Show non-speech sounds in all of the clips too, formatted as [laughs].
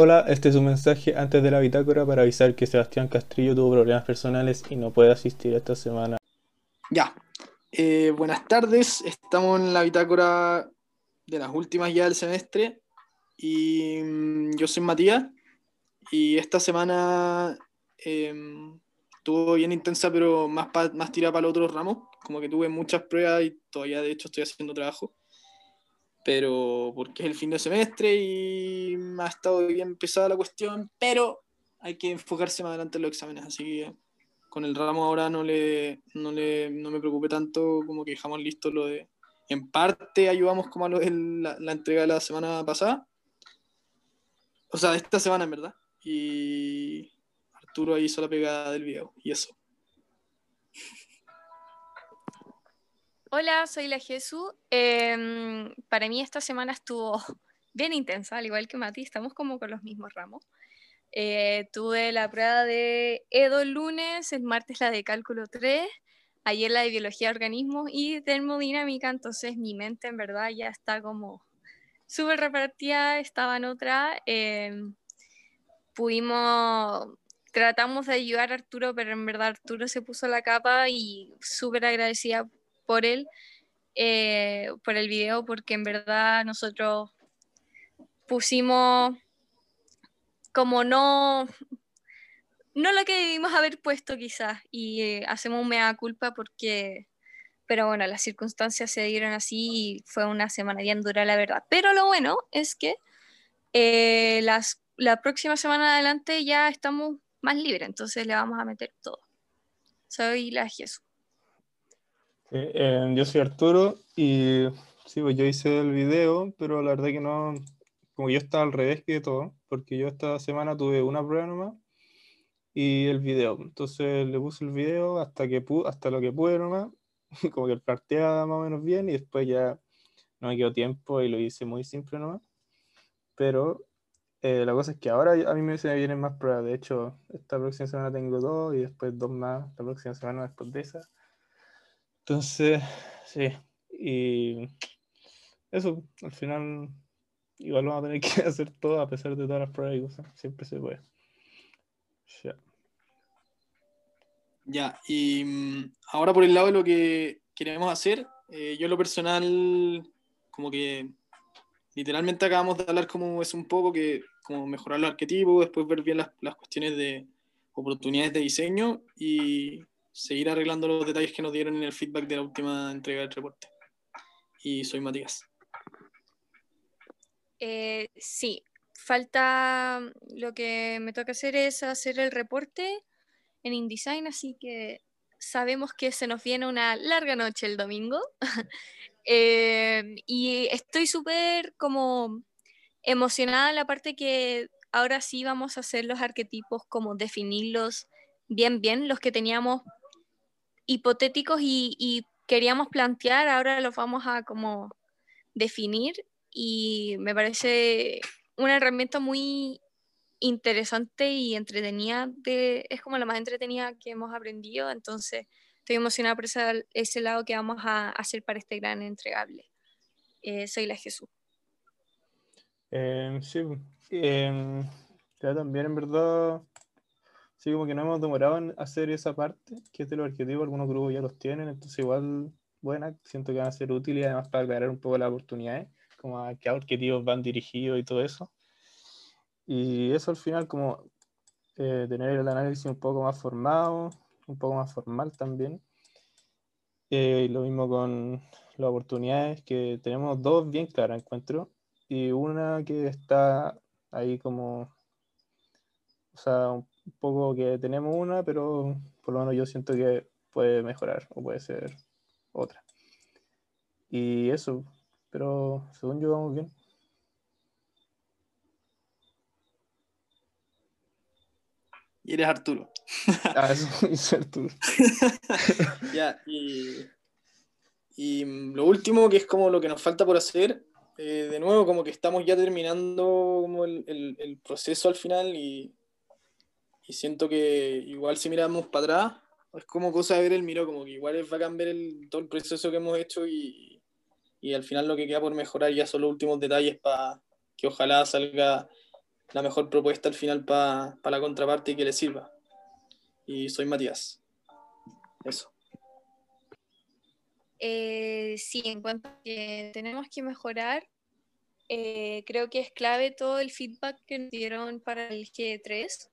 Hola, este es un mensaje antes de la bitácora para avisar que Sebastián Castrillo tuvo problemas personales y no puede asistir esta semana. Ya. Eh, buenas tardes, estamos en la bitácora de las últimas ya del semestre. Y mm, yo soy Matías. Y esta semana em, estuvo bien intensa pero más, más tirada para el otro ramo, como que tuve muchas pruebas y todavía de hecho estoy haciendo trabajo pero porque es el fin de semestre y ha estado bien pesada la cuestión, pero hay que enfocarse más adelante en los exámenes, así que con el ramo ahora no, le, no, le, no me preocupe tanto como que dejamos listo lo de... En parte ayudamos como a lo de la, entrega de la semana pasada, o sea, esta semana en verdad, y Arturo ahí hizo la pegada del video, y eso. Hola, soy la Jesús. Em, para mí esta semana estuvo [laughs] bien intensa, al igual que Mati, estamos como con los mismos ramos. Eh, tuve la prueba de EDO el lunes, el martes la de cálculo 3, ayer la de biología de organismos y termodinámica, entonces mi mente en verdad ya está como súper repartida, estaba en otra. Em, pudimos, tratamos de ayudar a Arturo, pero en verdad Arturo se puso la capa y súper agradecida por él, eh, por el video, porque en verdad nosotros pusimos como no, no lo que debimos haber puesto quizás, y eh, hacemos un mea culpa porque, pero bueno, las circunstancias se dieron así y fue una semana bien dura, la verdad. Pero lo bueno es que eh, las, la próxima semana adelante ya estamos más libres, entonces le vamos a meter todo. Soy la Jesús. Eh, yo soy Arturo y sí, pues yo hice el video, pero la verdad que no, como yo estaba al revés que todo, porque yo esta semana tuve una prueba nomás y el video. Entonces le puse el video hasta, que hasta lo que pude nomás, [laughs] como que planteaba más o menos bien y después ya no me quedó tiempo y lo hice muy simple nomás. Pero eh, la cosa es que ahora a mí me vienen más pruebas. De hecho, esta próxima semana tengo dos y después dos más la próxima semana después de esa. Entonces, sí, y eso, al final, igual vamos a tener [laughs] que hacer todo a pesar de todas las pruebas y cosas, siempre se puede. Ya. Ya, y mm, ahora por el lado de lo que queremos hacer, eh, yo lo personal, como que literalmente acabamos de hablar como es un poco que como mejorar los arquetipos, después ver bien las, las cuestiones de oportunidades de diseño y seguir arreglando los detalles que nos dieron en el feedback de la última entrega del reporte. Y soy Matías. Eh, sí, falta lo que me toca hacer es hacer el reporte en InDesign, así que sabemos que se nos viene una larga noche el domingo. [laughs] Eh, y estoy súper como emocionada la parte que ahora sí vamos a hacer los arquetipos, como definirlos bien, bien, los que teníamos hipotéticos y, queríamos plantear, ahora los vamos a como definir y me parece una herramienta muy interesante y entretenida, de, es como la más entretenida que hemos aprendido, entonces estoy emocionada por ese, lado que vamos a hacer para este gran entregable. Eh, soy la Jesús. Eh, sí, eh, ya también en verdad Sí, como que no hemos demorado en hacer esa parte, que es de los arquetipos, algunos grupos ya los tienen, entonces igual, buena, siento que van a ser útiles además para aclarar un poco las oportunidades, como a qué arquetipos van dirigidos y todo eso. Y eso al final como eh, tener el análisis un poco más formado, un poco más formal también. Eh, lo mismo con las oportunidades, que tenemos dos bien claras, encuentro, y una que está ahí como, o sea, un un poco que tenemos una, pero por lo menos yo siento que puede mejorar o puede ser otra. Y eso, pero según yo vamos bien. Y eres Arturo. Ah, eso [laughs] es Arturo. [laughs] ya, y, y, lo último, que es como lo que nos falta por hacer, eh, de nuevo, como que estamos ya terminando como el, el, el proceso al final y y siento que igual si miramos para atrás, es como cosa de ver el miro, como que igual es bacán ver el, todo el proceso que hemos hecho y, y al final lo que queda por mejorar ya son los últimos detalles para que ojalá salga la mejor propuesta al final para la contraparte y que le sirva. Y soy Matías. Eso. Eh, sí, en cuanto a que tenemos que mejorar, eh, creo que es clave todo el feedback que nos dieron para el G3.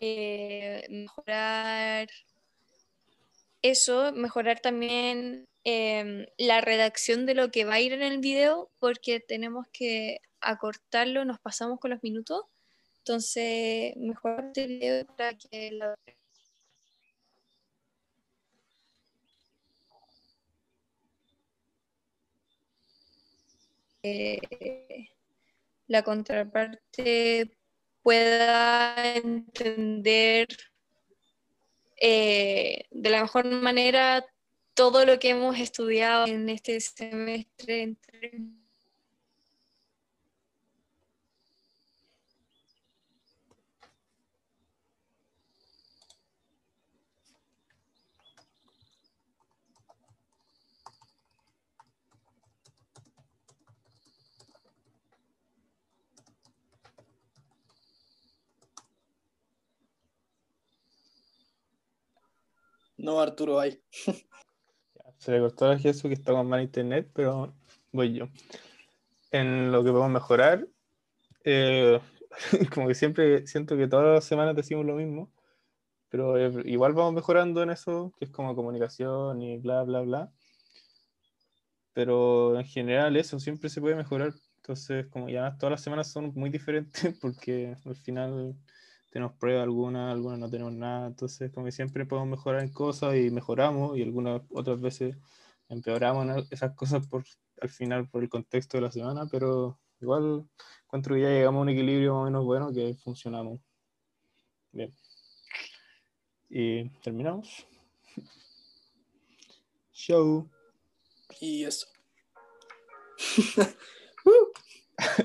Eh, mejorar eso, mejorar también em, la redacción de lo que va a ir en el video, porque tenemos que acortarlo, nos pasamos con los minutos. Entonces, mejorar el video para que la Eh, la contraparte pueda entender eh, de la mejor manera todo lo que hemos estudiado en este semestre No, Arturo, hay. [laughs] Se le cortó a Jesús que está con mal internet, pero voy yo. En lo que podemos mejorar, eh, [laughs] como que siempre siento que todas las semanas decimos lo mismo, pero eh, igual vamos mejorando en eso, que es como comunicación y bla, bla, bla. Pero en general eso siempre se puede mejorar. Entonces, como ya todas las semanas son muy [laughs] diferentes, porque al final tenemos pruebas algunas, algunas no tenemos nada, entonces como siempre podemos mejorar en cosas y mejoramos y algunas otras veces empeoramos esas cosas por al final por el contexto de la semana, pero igual encuentro que ya llegamos a un equilibrio más o menos bueno que funcionamos. Bien. Y terminamos. [laughs] Show. Y eso. [laughs] [laughs]